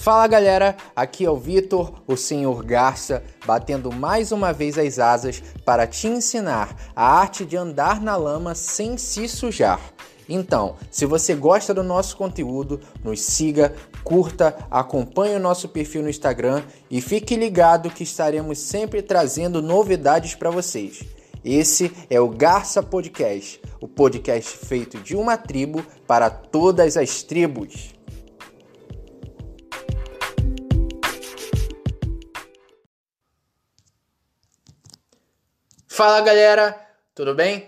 Fala galera, aqui é o Vitor, o Senhor Garça, batendo mais uma vez as asas para te ensinar a arte de andar na lama sem se sujar. Então, se você gosta do nosso conteúdo, nos siga, curta, acompanhe o nosso perfil no Instagram e fique ligado que estaremos sempre trazendo novidades para vocês. Esse é o Garça Podcast, o podcast feito de uma tribo para todas as tribos. Fala galera, tudo bem?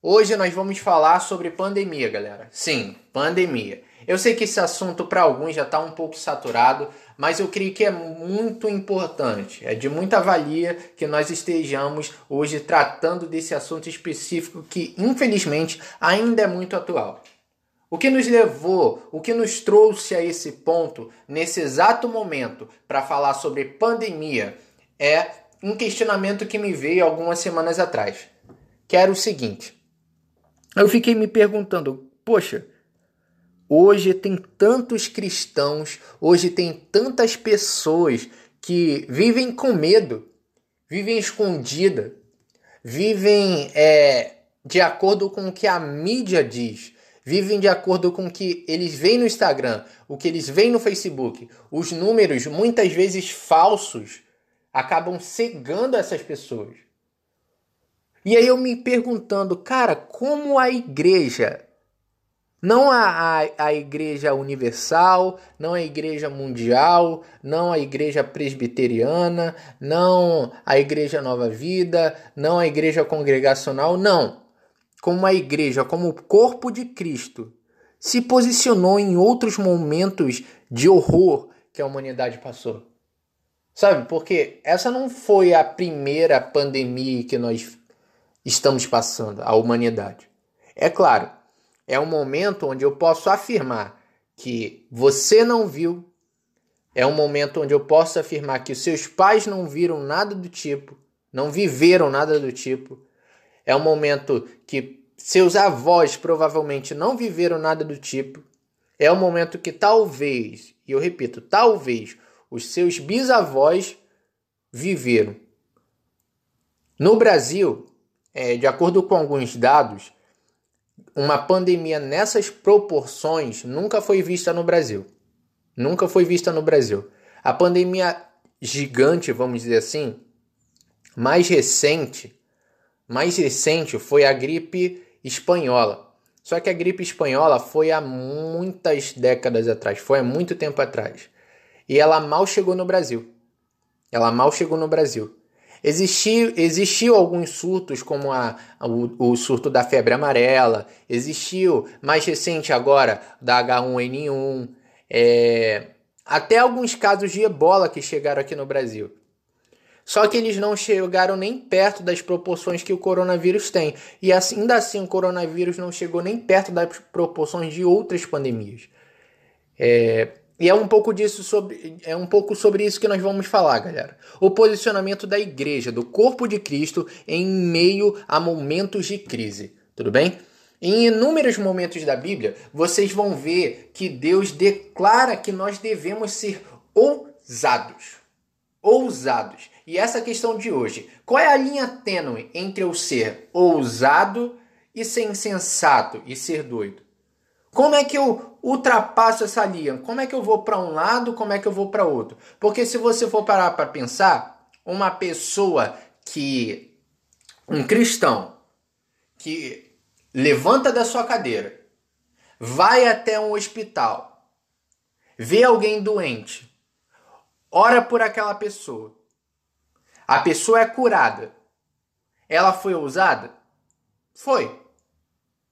Hoje nós vamos falar sobre pandemia, galera. Sim, pandemia. Eu sei que esse assunto para alguns já está um pouco saturado, mas eu creio que é muito importante, é de muita valia que nós estejamos hoje tratando desse assunto específico que, infelizmente, ainda é muito atual. O que nos levou, o que nos trouxe a esse ponto, nesse exato momento, para falar sobre pandemia, é um questionamento que me veio algumas semanas atrás, que era o seguinte: eu fiquei me perguntando, poxa, hoje tem tantos cristãos, hoje tem tantas pessoas que vivem com medo, vivem escondida, vivem é, de acordo com o que a mídia diz, vivem de acordo com o que eles veem no Instagram, o que eles veem no Facebook, os números muitas vezes falsos acabam cegando essas pessoas. E aí eu me perguntando, cara, como a igreja, não a, a, a igreja universal, não a igreja mundial, não a igreja presbiteriana, não a igreja nova vida, não a igreja congregacional, não. Como a igreja, como o corpo de Cristo, se posicionou em outros momentos de horror que a humanidade passou. Sabe? Porque essa não foi a primeira pandemia que nós estamos passando, a humanidade. É claro, é um momento onde eu posso afirmar que você não viu, é um momento onde eu posso afirmar que os seus pais não viram nada do tipo, não viveram nada do tipo. É um momento que seus avós provavelmente não viveram nada do tipo. É um momento que talvez, e eu repito, talvez os seus bisavós viveram. No Brasil, é, de acordo com alguns dados, uma pandemia nessas proporções nunca foi vista no Brasil. Nunca foi vista no Brasil. A pandemia gigante, vamos dizer assim, mais recente, mais recente foi a gripe espanhola. Só que a gripe espanhola foi há muitas décadas atrás, foi há muito tempo atrás e ela mal chegou no Brasil. Ela mal chegou no Brasil. Existiu, existiu alguns surtos, como a, o, o, surto da febre amarela, existiu mais recente agora da H1N1, é, até alguns casos de ebola que chegaram aqui no Brasil. Só que eles não chegaram nem perto das proporções que o coronavírus tem. E ainda assim, o coronavírus não chegou nem perto das proporções de outras pandemias. É, e é um pouco disso sobre é um pouco sobre isso que nós vamos falar, galera. O posicionamento da igreja, do corpo de Cristo em meio a momentos de crise, tudo bem? Em inúmeros momentos da Bíblia, vocês vão ver que Deus declara que nós devemos ser ousados. Ousados. E essa questão de hoje, qual é a linha tênue entre eu ser ousado e ser insensato e ser doido? Como é que eu ultrapasso essa linha? Como é que eu vou para um lado? Como é que eu vou para outro? Porque se você for parar para pensar, uma pessoa que um cristão que levanta da sua cadeira, vai até um hospital, vê alguém doente, ora por aquela pessoa. A pessoa é curada. Ela foi ousada? Foi.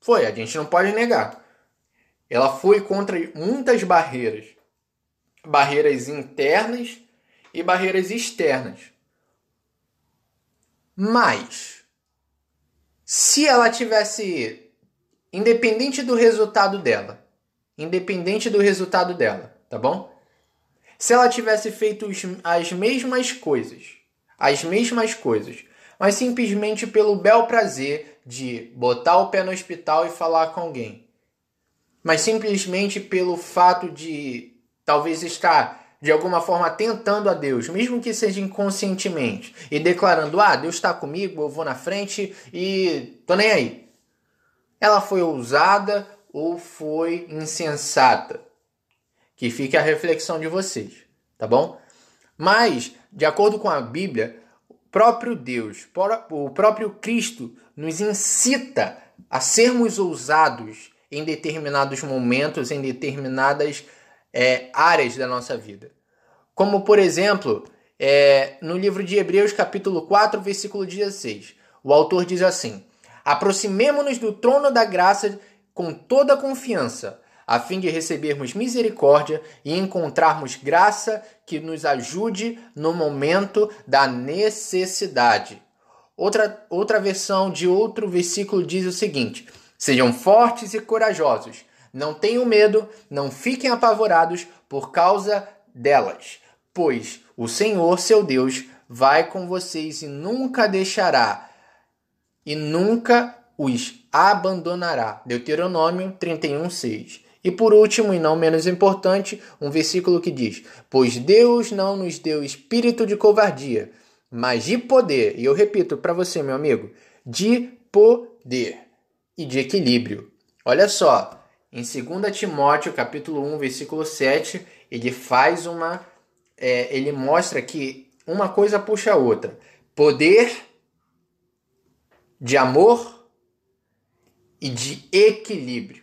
Foi, a gente não pode negar. Ela foi contra muitas barreiras, barreiras internas e barreiras externas. Mas se ela tivesse independente do resultado dela, independente do resultado dela, tá bom? Se ela tivesse feito as mesmas coisas, as mesmas coisas, mas simplesmente pelo bel prazer de botar o pé no hospital e falar com alguém, mas simplesmente pelo fato de talvez está de alguma forma tentando a Deus, mesmo que seja inconscientemente, e declarando: Ah, Deus está comigo, eu vou na frente e tô nem aí. Ela foi ousada ou foi insensata? Que fique a reflexão de vocês, tá bom? Mas, de acordo com a Bíblia, o próprio Deus, o próprio Cristo nos incita a sermos ousados em determinados momentos, em determinadas é, áreas da nossa vida. Como, por exemplo, é, no livro de Hebreus, capítulo 4, versículo 16. O autor diz assim: Aproximemo-nos do trono da graça com toda confiança, a fim de recebermos misericórdia e encontrarmos graça que nos ajude no momento da necessidade. Outra, outra versão de outro versículo diz o seguinte: Sejam fortes e corajosos não tenham medo, não fiquem apavorados por causa delas, pois o Senhor, seu Deus, vai com vocês e nunca deixará e nunca os abandonará. Deuteronômio 31:6. E por último, e não menos importante, um versículo que diz: Pois Deus não nos deu espírito de covardia, mas de poder. E eu repito para você, meu amigo, de poder e de equilíbrio. Olha só, em 2 Timóteo, capítulo 1, versículo 7, ele faz uma. É, ele mostra que uma coisa puxa a outra. Poder de amor e de equilíbrio.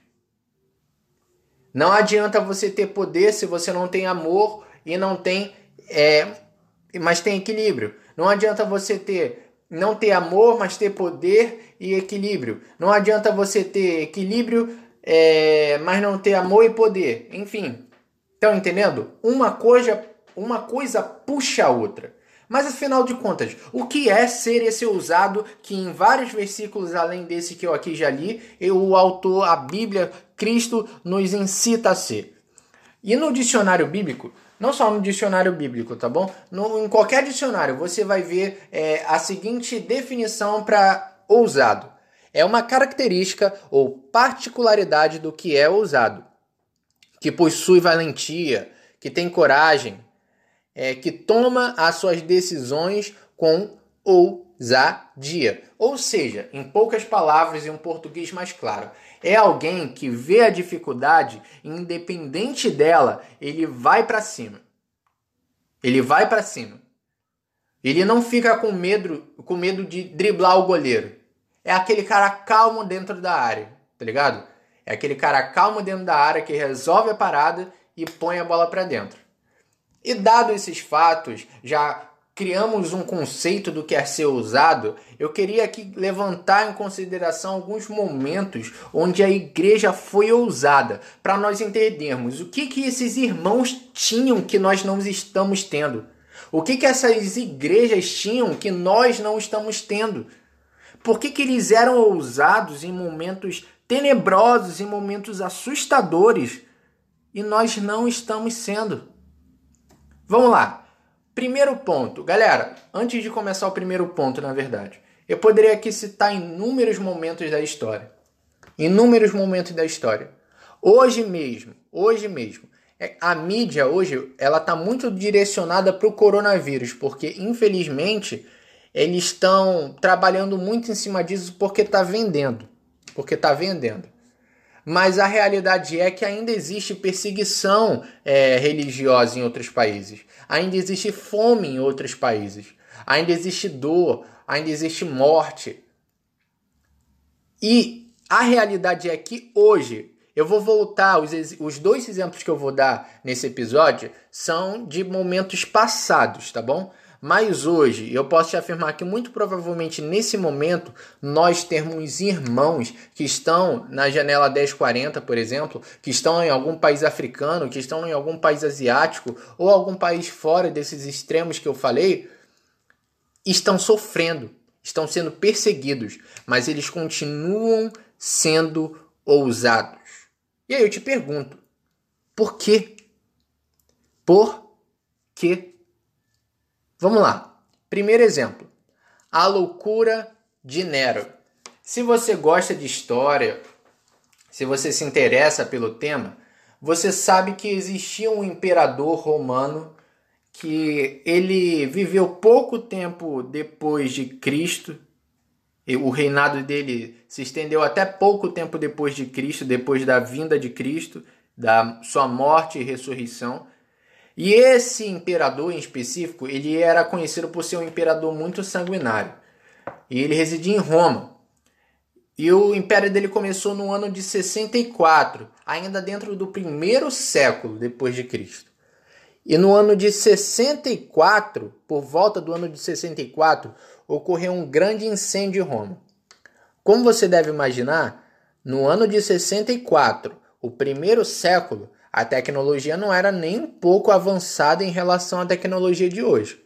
Não adianta você ter poder se você não tem amor e não tem. É, mas tem equilíbrio. Não adianta você ter não ter amor, mas ter poder e equilíbrio. Não adianta você ter equilíbrio, é, mas não ter amor e poder. Enfim, estão entendendo? Uma coisa, uma coisa puxa a outra. Mas afinal de contas, o que é ser esse ousado que em vários versículos além desse que eu aqui já li, o autor, a Bíblia, Cristo nos incita a ser? E no dicionário bíblico, não só no dicionário bíblico, tá bom? No, em qualquer dicionário você vai ver é, a seguinte definição para ousado: é uma característica ou particularidade do que é ousado, que possui valentia, que tem coragem, é, que toma as suas decisões com ousadia. Ou seja, em poucas palavras e um português mais claro, é alguém que vê a dificuldade, independente dela, ele vai para cima. Ele vai para cima. Ele não fica com medo, com medo de driblar o goleiro é aquele cara calmo dentro da área, tá ligado? É aquele cara calmo dentro da área que resolve a parada e põe a bola para dentro. E dado esses fatos, já criamos um conceito do que é ser usado, eu queria aqui levantar em consideração alguns momentos onde a igreja foi ousada, para nós entendermos o que, que esses irmãos tinham que nós não estamos tendo. O que, que essas igrejas tinham que nós não estamos tendo. Por que, que eles eram ousados em momentos tenebrosos, em momentos assustadores, e nós não estamos sendo? Vamos lá. Primeiro ponto. Galera, antes de começar o primeiro ponto, na verdade, eu poderia aqui citar inúmeros momentos da história. Inúmeros momentos da história. Hoje mesmo, hoje mesmo, a mídia hoje ela está muito direcionada para o coronavírus, porque infelizmente eles estão trabalhando muito em cima disso porque está vendendo. Porque está vendendo. Mas a realidade é que ainda existe perseguição é, religiosa em outros países. Ainda existe fome em outros países. Ainda existe dor. Ainda existe morte. E a realidade é que hoje, eu vou voltar, os, os dois exemplos que eu vou dar nesse episódio são de momentos passados, tá bom? Mas hoje, eu posso te afirmar que muito provavelmente nesse momento nós temos irmãos que estão na janela 1040, por exemplo, que estão em algum país africano, que estão em algum país asiático ou algum país fora desses extremos que eu falei, estão sofrendo, estão sendo perseguidos, mas eles continuam sendo ousados. E aí eu te pergunto, por quê? Por quê? Vamos lá. Primeiro exemplo: A Loucura de Nero. Se você gosta de história, se você se interessa pelo tema, você sabe que existia um imperador romano que ele viveu pouco tempo depois de Cristo. O reinado dele se estendeu até pouco tempo depois de Cristo, depois da vinda de Cristo, da sua morte e ressurreição. E esse imperador em específico, ele era conhecido por ser um imperador muito sanguinário. E ele residia em Roma. E o império dele começou no ano de 64, ainda dentro do primeiro século depois de Cristo. E no ano de 64, por volta do ano de 64, ocorreu um grande incêndio em Roma. Como você deve imaginar, no ano de 64, o primeiro século, a tecnologia não era nem um pouco avançada em relação à tecnologia de hoje.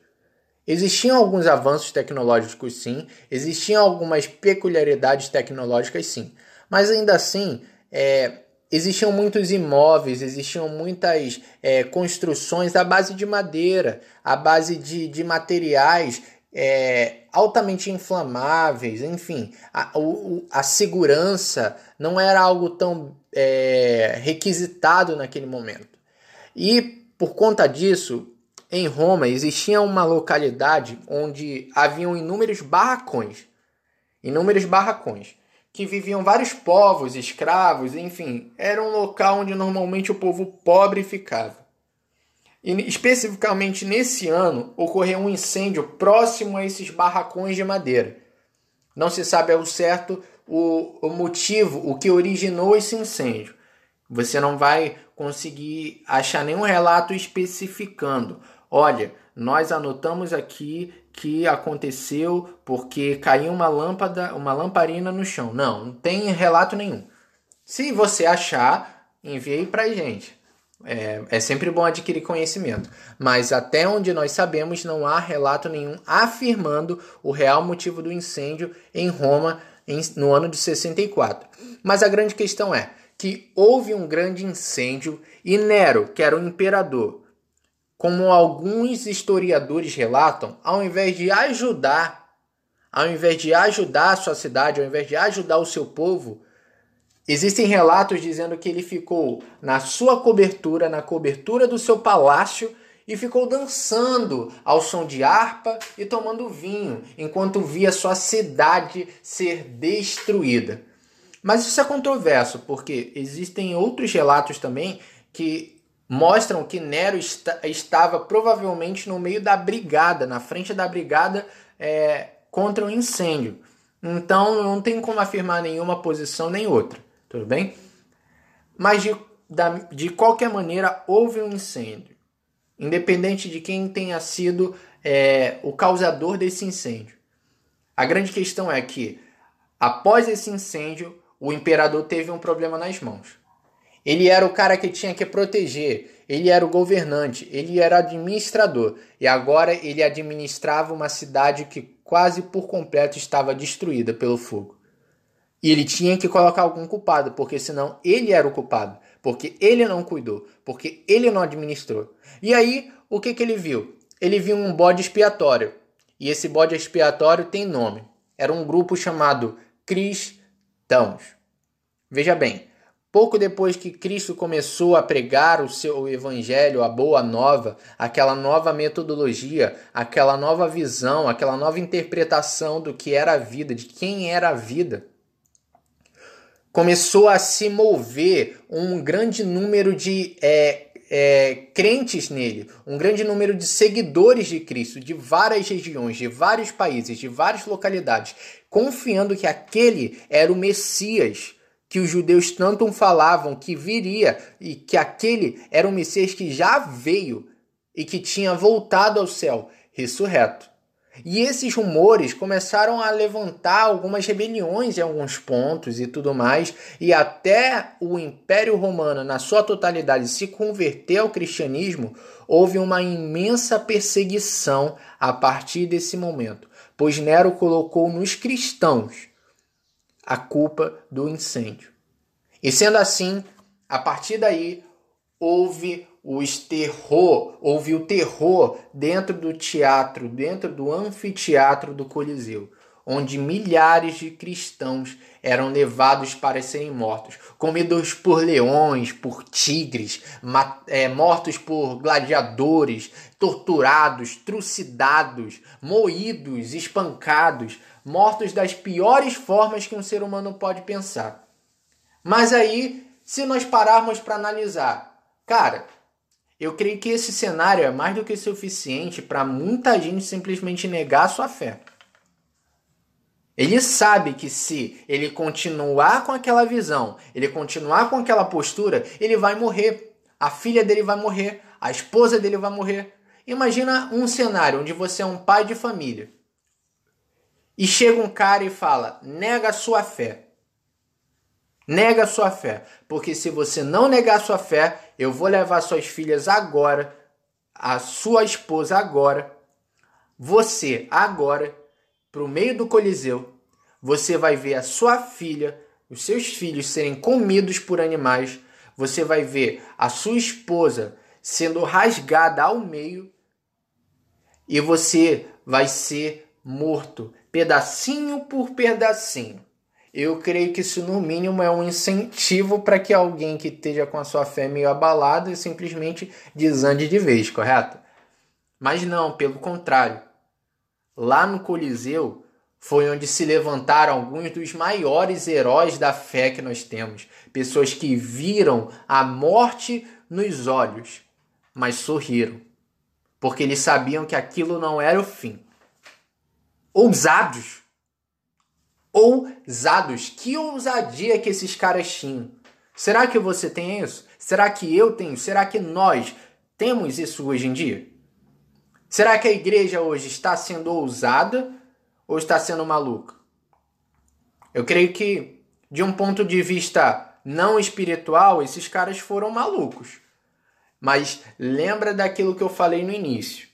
Existiam alguns avanços tecnológicos, sim, existiam algumas peculiaridades tecnológicas, sim, mas ainda assim, é, existiam muitos imóveis, existiam muitas é, construções à base de madeira, à base de, de materiais é, altamente inflamáveis, enfim, a, a segurança não era algo tão é, requisitado naquele momento. E por conta disso, em Roma existia uma localidade onde haviam inúmeros barracões, inúmeros barracões que viviam vários povos, escravos, enfim, era um local onde normalmente o povo pobre ficava. E especificamente nesse ano ocorreu um incêndio próximo a esses barracões de madeira. Não se sabe ao certo o, o motivo, o que originou esse incêndio. Você não vai conseguir achar nenhum relato especificando. Olha, nós anotamos aqui que aconteceu porque caiu uma lâmpada, uma lamparina no chão. Não, não tem relato nenhum. Se você achar, envie para gente. É, é sempre bom adquirir conhecimento. Mas até onde nós sabemos, não há relato nenhum afirmando o real motivo do incêndio em Roma em, no ano de 64. Mas a grande questão é que houve um grande incêndio e Nero, que era o imperador, como alguns historiadores relatam, ao invés de ajudar, ao invés de ajudar a sua cidade, ao invés de ajudar o seu povo, existem relatos dizendo que ele ficou na sua cobertura, na cobertura do seu palácio e ficou dançando ao som de harpa e tomando vinho, enquanto via sua cidade ser destruída. Mas isso é controverso, porque existem outros relatos também que mostram que Nero está, estava provavelmente no meio da brigada, na frente da brigada é, contra o incêndio. Então não tem como afirmar nenhuma posição nem outra, tudo bem? Mas de, da, de qualquer maneira houve um incêndio, independente de quem tenha sido é, o causador desse incêndio. A grande questão é que após esse incêndio o imperador teve um problema nas mãos. Ele era o cara que tinha que proteger, ele era o governante, ele era administrador e agora ele administrava uma cidade que quase por completo estava destruída pelo fogo. E ele tinha que colocar algum culpado, porque senão ele era o culpado, porque ele não cuidou, porque ele não administrou. E aí, o que, que ele viu? Ele viu um bode expiatório. E esse bode expiatório tem nome. Era um grupo chamado cristãos. Veja bem, Pouco depois que Cristo começou a pregar o seu evangelho, a boa nova, aquela nova metodologia, aquela nova visão, aquela nova interpretação do que era a vida, de quem era a vida, começou a se mover um grande número de é, é, crentes nele, um grande número de seguidores de Cristo, de várias regiões, de vários países, de várias localidades, confiando que aquele era o Messias que os judeus tanto falavam que viria e que aquele era o Messias que já veio e que tinha voltado ao céu, ressurreto. E esses rumores começaram a levantar algumas rebeliões em alguns pontos e tudo mais, e até o Império Romano, na sua totalidade, se converter ao cristianismo, houve uma imensa perseguição a partir desse momento, pois Nero colocou nos cristãos a culpa do incêndio. E sendo assim, a partir daí houve o esterror, houve o terror dentro do teatro, dentro do anfiteatro do Coliseu. Onde milhares de cristãos eram levados para serem mortos, comidos por leões, por tigres, é, mortos por gladiadores, torturados, trucidados, moídos, espancados, mortos das piores formas que um ser humano pode pensar. Mas aí, se nós pararmos para analisar, cara, eu creio que esse cenário é mais do que suficiente para muita gente simplesmente negar sua fé. Ele sabe que se ele continuar com aquela visão, ele continuar com aquela postura, ele vai morrer. A filha dele vai morrer, a esposa dele vai morrer. Imagina um cenário onde você é um pai de família e chega um cara e fala: nega a sua fé. Nega a sua fé. Porque se você não negar a sua fé, eu vou levar suas filhas agora, a sua esposa agora, você agora para o meio do Coliseu, você vai ver a sua filha, os seus filhos serem comidos por animais, você vai ver a sua esposa sendo rasgada ao meio e você vai ser morto, pedacinho por pedacinho. Eu creio que isso, no mínimo, é um incentivo para que alguém que esteja com a sua fé meio abalada simplesmente desande de vez, correto? Mas não, pelo contrário. Lá no Coliseu foi onde se levantaram alguns dos maiores heróis da fé que nós temos. Pessoas que viram a morte nos olhos, mas sorriram, porque eles sabiam que aquilo não era o fim. Ousados! Ousados! Que ousadia que esses caras tinham! Será que você tem isso? Será que eu tenho? Será que nós temos isso hoje em dia? Será que a igreja hoje está sendo ousada ou está sendo maluca? Eu creio que, de um ponto de vista não espiritual, esses caras foram malucos. Mas lembra daquilo que eu falei no início.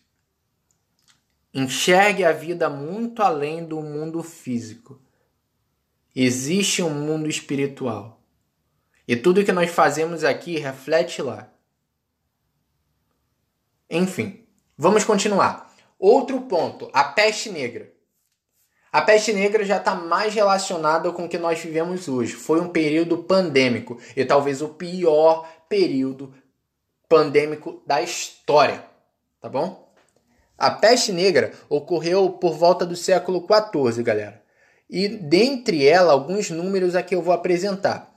Enxergue a vida muito além do mundo físico. Existe um mundo espiritual. E tudo que nós fazemos aqui reflete lá. Enfim, Vamos continuar. Outro ponto, a peste negra. A peste negra já está mais relacionada com o que nós vivemos hoje. Foi um período pandêmico e talvez o pior período pandêmico da história, tá bom? A peste negra ocorreu por volta do século XIV, galera. E dentre ela, alguns números aqui eu vou apresentar.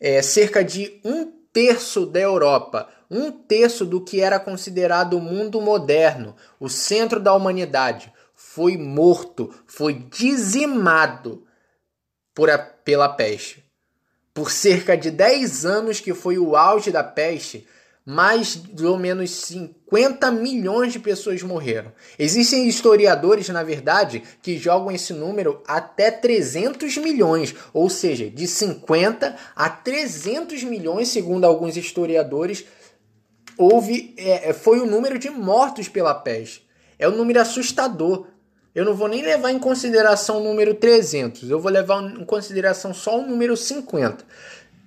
É, cerca de um terço da Europa um terço do que era considerado o mundo moderno, o centro da humanidade, foi morto, foi dizimado por a, pela peste. Por cerca de 10 anos que foi o auge da peste, mais ou menos 50 milhões de pessoas morreram. Existem historiadores, na verdade, que jogam esse número até 300 milhões, ou seja, de 50 a 300 milhões, segundo alguns historiadores, houve é, é, foi o número de mortos pela peste. É um número assustador. Eu não vou nem levar em consideração o número 300, eu vou levar em consideração só o número 50.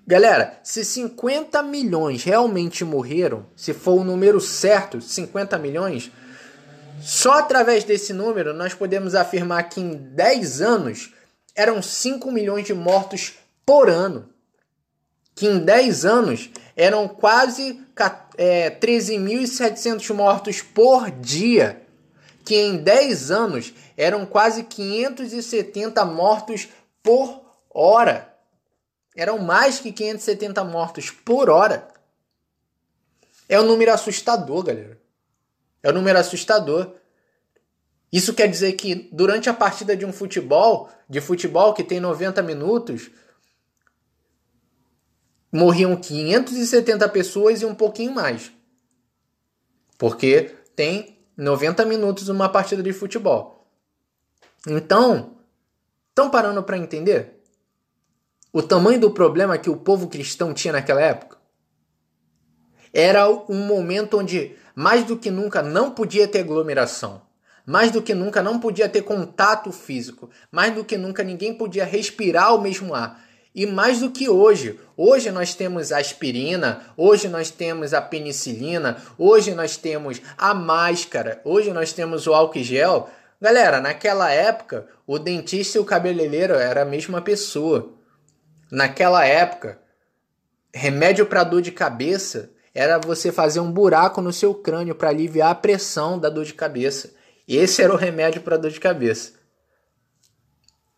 Galera, se 50 milhões realmente morreram, se for o número certo, 50 milhões, só através desse número nós podemos afirmar que em 10 anos eram 5 milhões de mortos por ano. Que em 10 anos eram quase é, 13.700 mortos por dia, que em 10 anos eram quase 570 mortos por hora. Eram mais que 570 mortos por hora. É um número assustador, galera. É um número assustador. Isso quer dizer que durante a partida de um futebol, de futebol que tem 90 minutos, morriam 570 pessoas e um pouquinho mais. Porque tem 90 minutos uma partida de futebol. Então, estão parando para entender o tamanho do problema que o povo cristão tinha naquela época? Era um momento onde mais do que nunca não podia ter aglomeração. Mais do que nunca não podia ter contato físico. Mais do que nunca ninguém podia respirar o mesmo ar. E mais do que hoje, hoje nós temos a aspirina, hoje nós temos a penicilina, hoje nós temos a máscara, hoje nós temos o álcool gel. Galera, naquela época, o dentista e o cabeleireiro era a mesma pessoa. Naquela época, remédio para dor de cabeça era você fazer um buraco no seu crânio para aliviar a pressão da dor de cabeça. Esse era o remédio para dor de cabeça.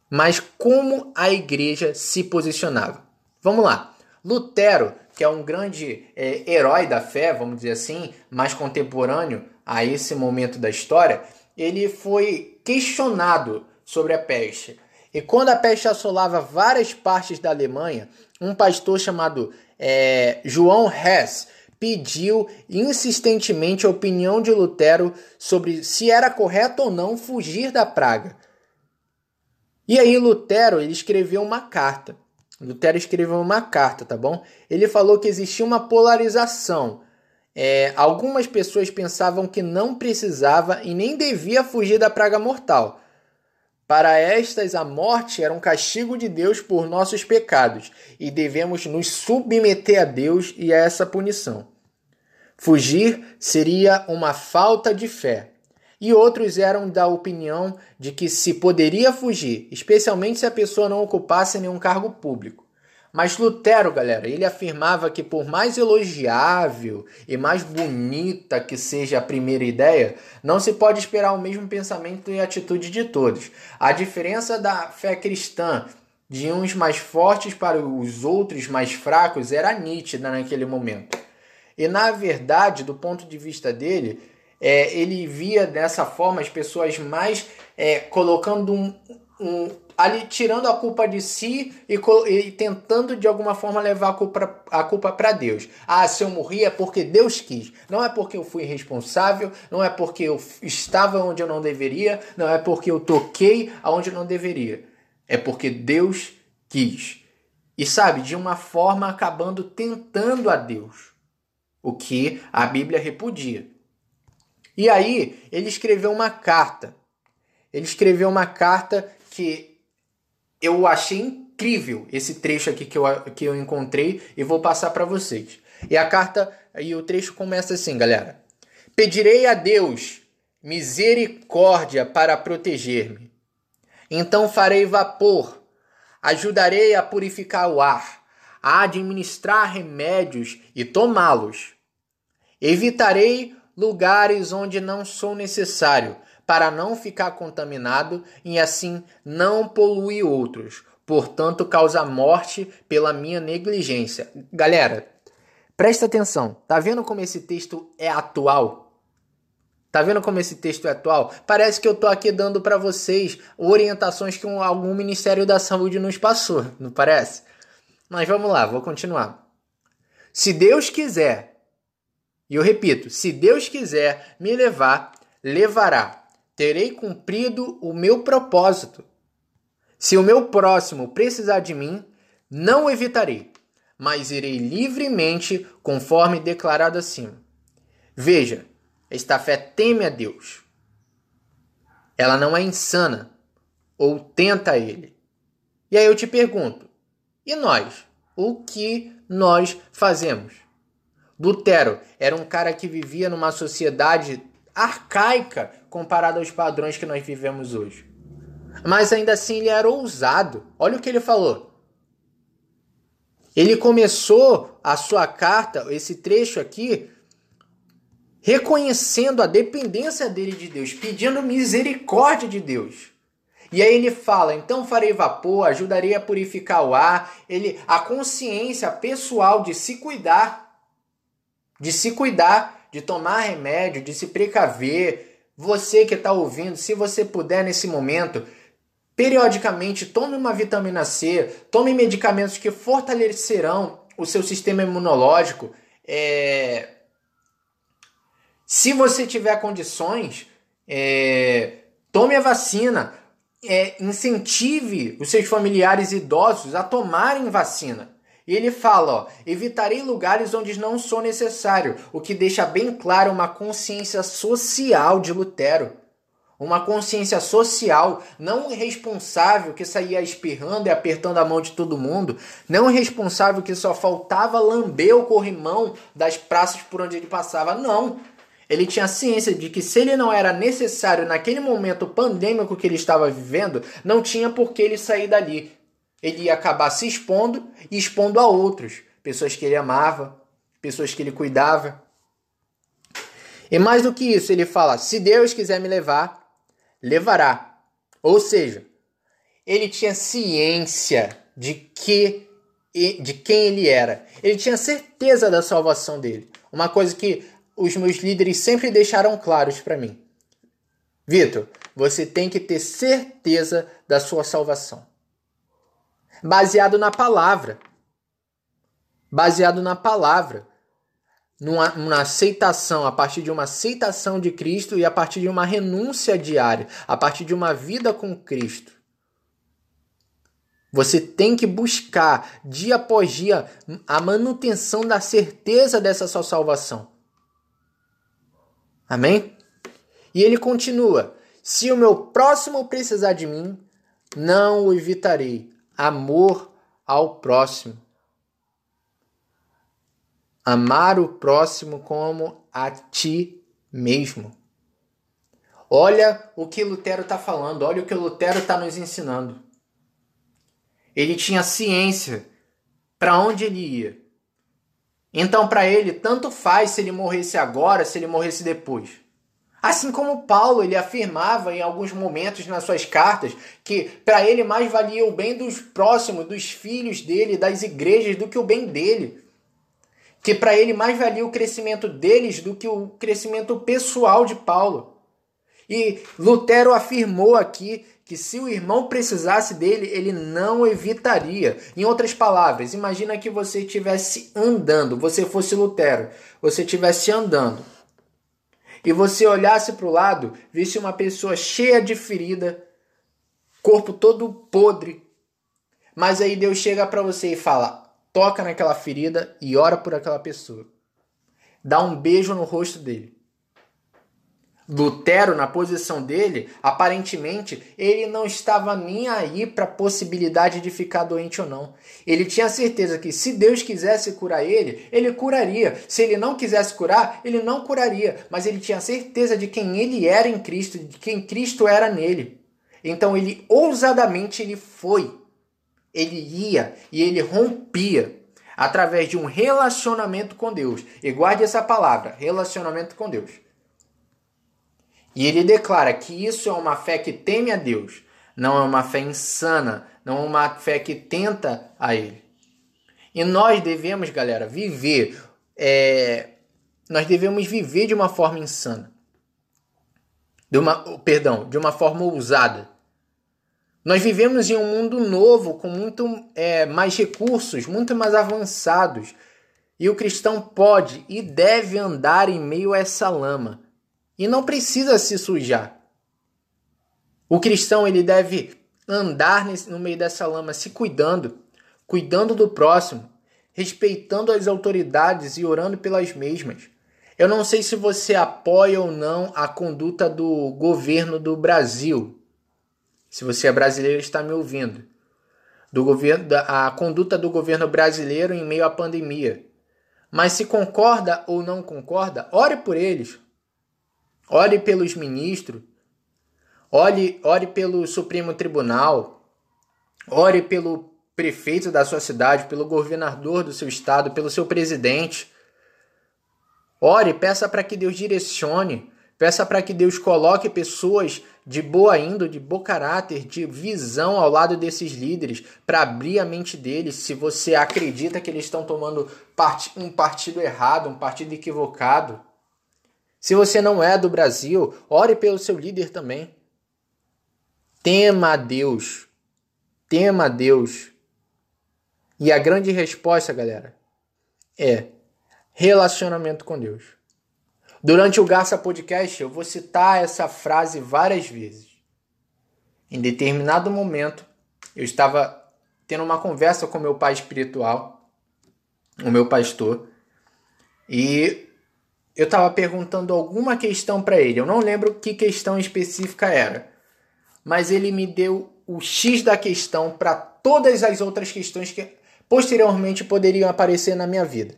Mas como a igreja se posicionava? Vamos lá. Lutero, que é um grande é, herói da fé, vamos dizer assim, mais contemporâneo a esse momento da história, ele foi questionado sobre a peste. E quando a peste assolava várias partes da Alemanha, um pastor chamado é, João Hess pediu insistentemente a opinião de Lutero sobre se era correto ou não fugir da praga. E aí Lutero ele escreveu uma carta. Lutero escreveu uma carta, tá bom? Ele falou que existia uma polarização. É, algumas pessoas pensavam que não precisava e nem devia fugir da praga mortal. Para estas, a morte era um castigo de Deus por nossos pecados e devemos nos submeter a Deus e a essa punição. Fugir seria uma falta de fé. E outros eram da opinião de que se poderia fugir, especialmente se a pessoa não ocupasse nenhum cargo público. Mas Lutero, galera, ele afirmava que por mais elogiável e mais bonita que seja a primeira ideia, não se pode esperar o mesmo pensamento e atitude de todos. A diferença da fé cristã de uns mais fortes para os outros mais fracos era nítida naquele momento. E na verdade, do ponto de vista dele, é, ele via dessa forma as pessoas mais é, colocando um, um ali tirando a culpa de si e, e, tentando de alguma forma levar a culpa, para Deus. Ah, se eu morri é porque Deus quis. Não é porque eu fui responsável, não é porque eu estava onde eu não deveria, não é porque eu toquei aonde eu não deveria. É porque Deus quis. E sabe, de uma forma acabando tentando a Deus, o que a Bíblia repudia. E aí, ele escreveu uma carta. Ele escreveu uma carta que eu achei incrível esse trecho aqui que eu, que eu encontrei e vou passar para vocês. E a carta e o trecho começa assim, galera. Pedirei a Deus misericórdia para proteger-me. Então farei vapor, ajudarei a purificar o ar, a administrar remédios e tomá-los. Evitarei lugares onde não sou necessário, para não ficar contaminado e assim não poluir outros, portanto causa morte pela minha negligência. Galera, presta atenção. Tá vendo como esse texto é atual? Tá vendo como esse texto é atual? Parece que eu tô aqui dando para vocês orientações que um, algum Ministério da Saúde nos passou, não parece? Mas vamos lá, vou continuar. Se Deus quiser, e eu repito, se Deus quiser me levar, levará terei cumprido o meu propósito. Se o meu próximo precisar de mim, não evitarei, mas irei livremente conforme declarado acima. Veja, esta fé teme a Deus. Ela não é insana ou tenta ele. E aí eu te pergunto: e nós? O que nós fazemos? Lutero era um cara que vivia numa sociedade arcaica comparado aos padrões que nós vivemos hoje. Mas ainda assim ele era ousado. Olha o que ele falou. Ele começou a sua carta, esse trecho aqui, reconhecendo a dependência dele de Deus, pedindo misericórdia de Deus. E aí ele fala: então farei vapor, ajudarei a purificar o ar. Ele, a consciência pessoal de se cuidar, de se cuidar, de tomar remédio, de se precaver, você que está ouvindo, se você puder nesse momento, periodicamente tome uma vitamina C, tome medicamentos que fortalecerão o seu sistema imunológico. É... Se você tiver condições, é... tome a vacina. É... incentive os seus familiares idosos a tomarem vacina. E ele fala, ó, evitarei lugares onde não sou necessário, o que deixa bem claro uma consciência social de Lutero. Uma consciência social, não responsável que saía espirrando e apertando a mão de todo mundo, não responsável que só faltava lamber o corrimão das praças por onde ele passava, não. Ele tinha ciência de que se ele não era necessário naquele momento pandêmico que ele estava vivendo, não tinha por que ele sair dali. Ele ia acabar se expondo e expondo a outros, pessoas que ele amava, pessoas que ele cuidava. E mais do que isso, ele fala: se Deus quiser me levar, levará. Ou seja, ele tinha ciência de que de quem ele era. Ele tinha certeza da salvação dele. Uma coisa que os meus líderes sempre deixaram claros para mim. Vitor, você tem que ter certeza da sua salvação. Baseado na palavra. Baseado na palavra. Numa, numa, aceitação, a partir de uma aceitação de Cristo e a partir de uma renúncia diária, a partir de uma vida com Cristo. Você tem que buscar dia após dia a manutenção da certeza dessa sua salvação. Amém? E ele continua: Se o meu próximo precisar de mim, não o evitarei. Amor ao próximo. Amar o próximo como a ti mesmo. Olha o que Lutero está falando, olha o que Lutero está nos ensinando. Ele tinha ciência para onde ele ia. Então, para ele, tanto faz se ele morresse agora, se ele morresse depois. Assim como Paulo, ele afirmava em alguns momentos nas suas cartas que para ele mais valia o bem dos próximos, dos filhos dele, das igrejas, do que o bem dele. Que para ele mais valia o crescimento deles do que o crescimento pessoal de Paulo. E Lutero afirmou aqui que se o irmão precisasse dele, ele não evitaria. Em outras palavras, imagina que você estivesse andando, você fosse Lutero, você estivesse andando e você olhasse para o lado, visse uma pessoa cheia de ferida, corpo todo podre, mas aí Deus chega para você e fala: toca naquela ferida e ora por aquela pessoa. Dá um beijo no rosto dele. Lutero, na posição dele, aparentemente, ele não estava nem aí para a possibilidade de ficar doente ou não. Ele tinha certeza que se Deus quisesse curar ele, ele curaria. Se ele não quisesse curar, ele não curaria. Mas ele tinha certeza de quem ele era em Cristo, de quem Cristo era nele. Então ele ousadamente ele foi. Ele ia e ele rompia através de um relacionamento com Deus. E guarde essa palavra, relacionamento com Deus. E ele declara que isso é uma fé que teme a Deus, não é uma fé insana, não é uma fé que tenta a Ele. E nós devemos, galera, viver, é, nós devemos viver de uma forma insana, de uma, perdão, de uma forma ousada. Nós vivemos em um mundo novo, com muito é, mais recursos, muito mais avançados. E o cristão pode e deve andar em meio a essa lama e não precisa se sujar. O cristão ele deve andar no meio dessa lama, se cuidando, cuidando do próximo, respeitando as autoridades e orando pelas mesmas. Eu não sei se você apoia ou não a conduta do governo do Brasil. Se você é brasileiro está me ouvindo. Do governo, a conduta do governo brasileiro em meio à pandemia. Mas se concorda ou não concorda, ore por eles, Ore pelos ministros, ore, ore pelo Supremo Tribunal, ore pelo prefeito da sua cidade, pelo governador do seu estado, pelo seu presidente. Ore, peça para que Deus direcione, peça para que Deus coloque pessoas de boa índole, de bom caráter, de visão ao lado desses líderes, para abrir a mente deles se você acredita que eles estão tomando um partido errado, um partido equivocado. Se você não é do Brasil, ore pelo seu líder também. Tema a Deus. Tema a Deus. E a grande resposta, galera, é relacionamento com Deus. Durante o Garça Podcast, eu vou citar essa frase várias vezes. Em determinado momento, eu estava tendo uma conversa com meu pai espiritual, o meu pastor, e eu estava perguntando alguma questão para ele. Eu não lembro que questão específica era, mas ele me deu o X da questão para todas as outras questões que posteriormente poderiam aparecer na minha vida.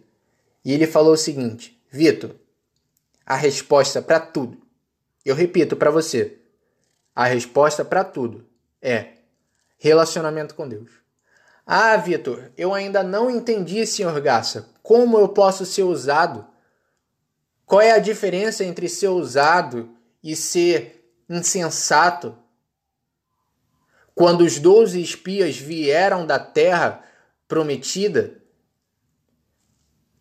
E ele falou o seguinte: Vitor, a resposta para tudo. Eu repito para você. A resposta para tudo é relacionamento com Deus. Ah, Vitor, eu ainda não entendi, senhor Garça, como eu posso ser usado? Qual é a diferença entre ser usado e ser insensato? Quando os doze espias vieram da terra prometida,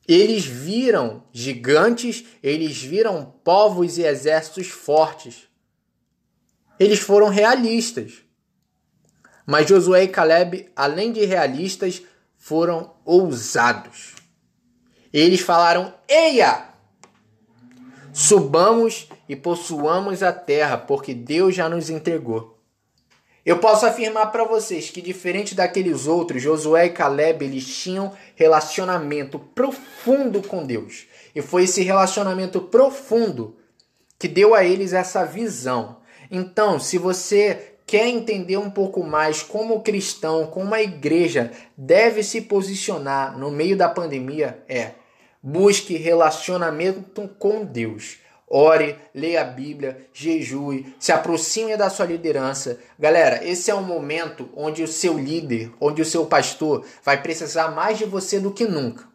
eles viram gigantes, eles viram povos e exércitos fortes. Eles foram realistas. Mas Josué e Caleb, além de realistas, foram ousados. Eles falaram: Eia! Subamos e possuamos a terra, porque Deus já nos entregou. Eu posso afirmar para vocês que, diferente daqueles outros, Josué e Caleb eles tinham relacionamento profundo com Deus. E foi esse relacionamento profundo que deu a eles essa visão. Então, se você quer entender um pouco mais como cristão, como a igreja deve se posicionar no meio da pandemia, é busque relacionamento com Deus. Ore, leia a Bíblia, jejue, se aproxime da sua liderança. Galera, esse é um momento onde o seu líder, onde o seu pastor vai precisar mais de você do que nunca.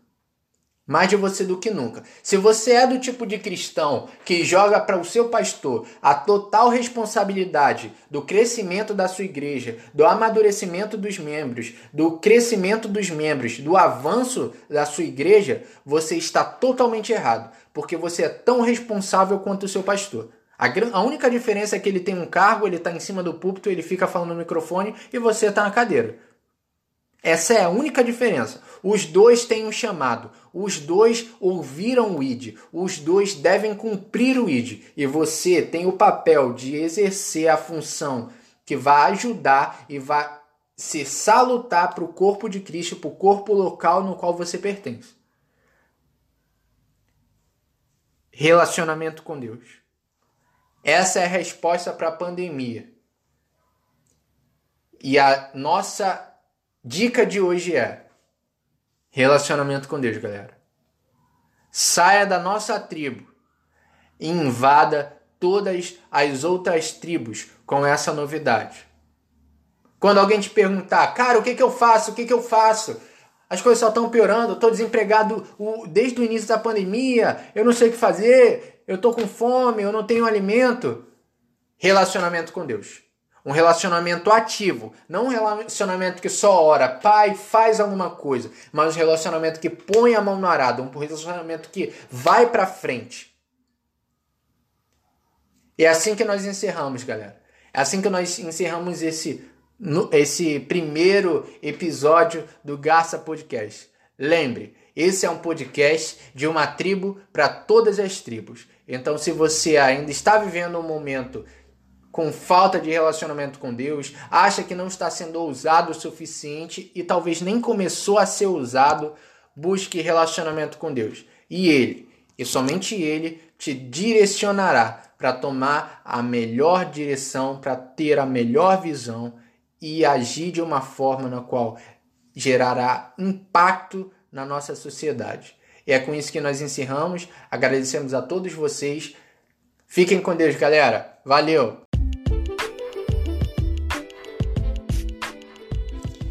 Mais de você do que nunca. Se você é do tipo de cristão que joga para o seu pastor a total responsabilidade do crescimento da sua igreja, do amadurecimento dos membros, do crescimento dos membros, do avanço da sua igreja, você está totalmente errado porque você é tão responsável quanto o seu pastor. A, a única diferença é que ele tem um cargo, ele está em cima do púlpito, ele fica falando no microfone e você está na cadeira. Essa é a única diferença. Os dois têm um chamado, os dois ouviram o ID, os dois devem cumprir o ID e você tem o papel de exercer a função que vai ajudar e vai se salutar para o corpo de Cristo, para o corpo local no qual você pertence. relacionamento com Deus. Essa é a resposta para a pandemia. E a nossa dica de hoje é relacionamento com Deus, galera. Saia da nossa tribo e invada todas as outras tribos com essa novidade. Quando alguém te perguntar, cara, o que, que eu faço? O que, que eu faço? As coisas só estão piorando, eu estou desempregado desde o início da pandemia, eu não sei o que fazer, eu estou com fome, eu não tenho alimento. Relacionamento com Deus. Um relacionamento ativo, não um relacionamento que só ora, pai, faz alguma coisa, mas um relacionamento que põe a mão no arado, um relacionamento que vai para frente. E é assim que nós encerramos, galera. É assim que nós encerramos esse esse primeiro episódio do Garça Podcast. Lembre, esse é um podcast de uma tribo para todas as tribos. Então, se você ainda está vivendo um momento com falta de relacionamento com Deus, acha que não está sendo ousado o suficiente e talvez nem começou a ser usado, busque relacionamento com Deus. E Ele, e somente Ele, te direcionará para tomar a melhor direção, para ter a melhor visão e agir de uma forma na qual gerará impacto na nossa sociedade. E é com isso que nós encerramos. Agradecemos a todos vocês. Fiquem com Deus, galera. Valeu!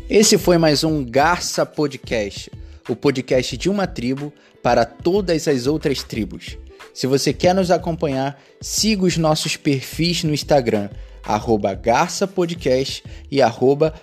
Esse foi mais um Garça Podcast, o podcast de uma tribo para todas as outras tribos. Se você quer nos acompanhar, siga os nossos perfis no Instagram arroba e arroba.